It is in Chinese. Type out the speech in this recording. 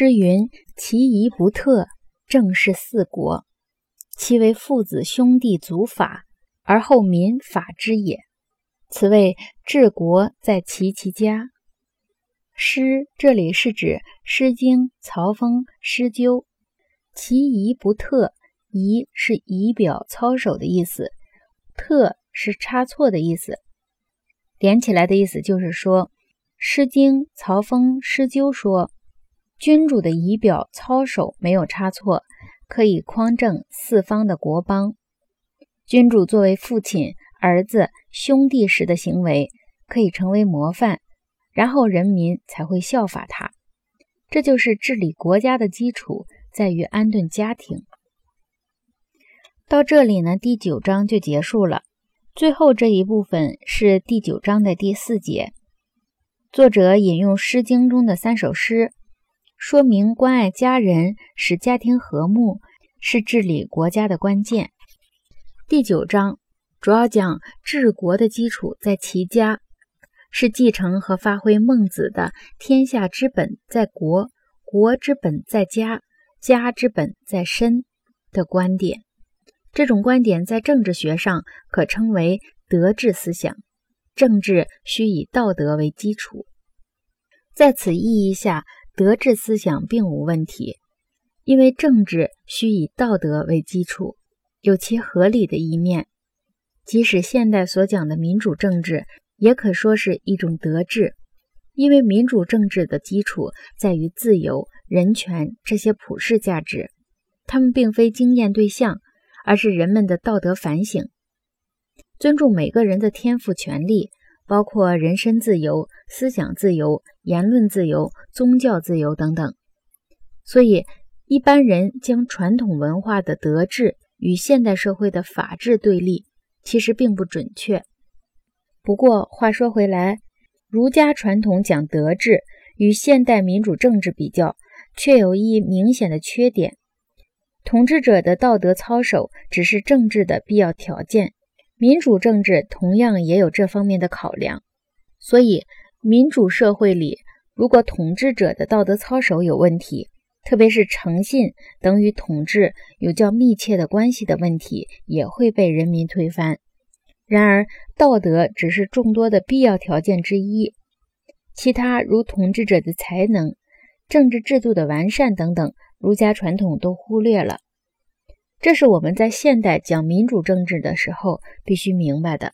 诗云：“其仪不特，正是四国。其为父子兄弟祖法，而后民法之也。此谓治国在齐其家。”诗这里是指《诗经》曹风诗鸠。其仪不特，仪是仪表操守的意思，特是差错的意思。连起来的意思就是说，《诗经》曹风诗鸠说，君主的仪表操守没有差错，可以匡正四方的国邦。君主作为父亲、儿子、兄弟时的行为，可以成为模范，然后人民才会效法他。这就是治理国家的基础。在于安顿家庭。到这里呢，第九章就结束了。最后这一部分是第九章的第四节。作者引用《诗经》中的三首诗，说明关爱家人、使家庭和睦是治理国家的关键。第九章主要讲治国的基础在齐家，是继承和发挥孟子的“天下之本在国，国之本在家”。家之本在身的观点，这种观点在政治学上可称为德治思想。政治需以道德为基础，在此意义下，德治思想并无问题，因为政治需以道德为基础，有其合理的一面。即使现代所讲的民主政治，也可说是一种德治。因为民主政治的基础在于自由、人权这些普世价值，它们并非经验对象，而是人们的道德反省。尊重每个人的天赋权利，包括人身自由、思想自由、言论自由、宗教自由等等。所以，一般人将传统文化的德治与现代社会的法治对立，其实并不准确。不过，话说回来。儒家传统讲德治，与现代民主政治比较，却有一明显的缺点：统治者的道德操守只是政治的必要条件，民主政治同样也有这方面的考量。所以，民主社会里，如果统治者的道德操守有问题，特别是诚信等与统治有较密切的关系的问题，也会被人民推翻。然而，道德只是众多的必要条件之一，其他如统治者的才能、政治制度的完善等等，儒家传统都忽略了。这是我们在现代讲民主政治的时候必须明白的。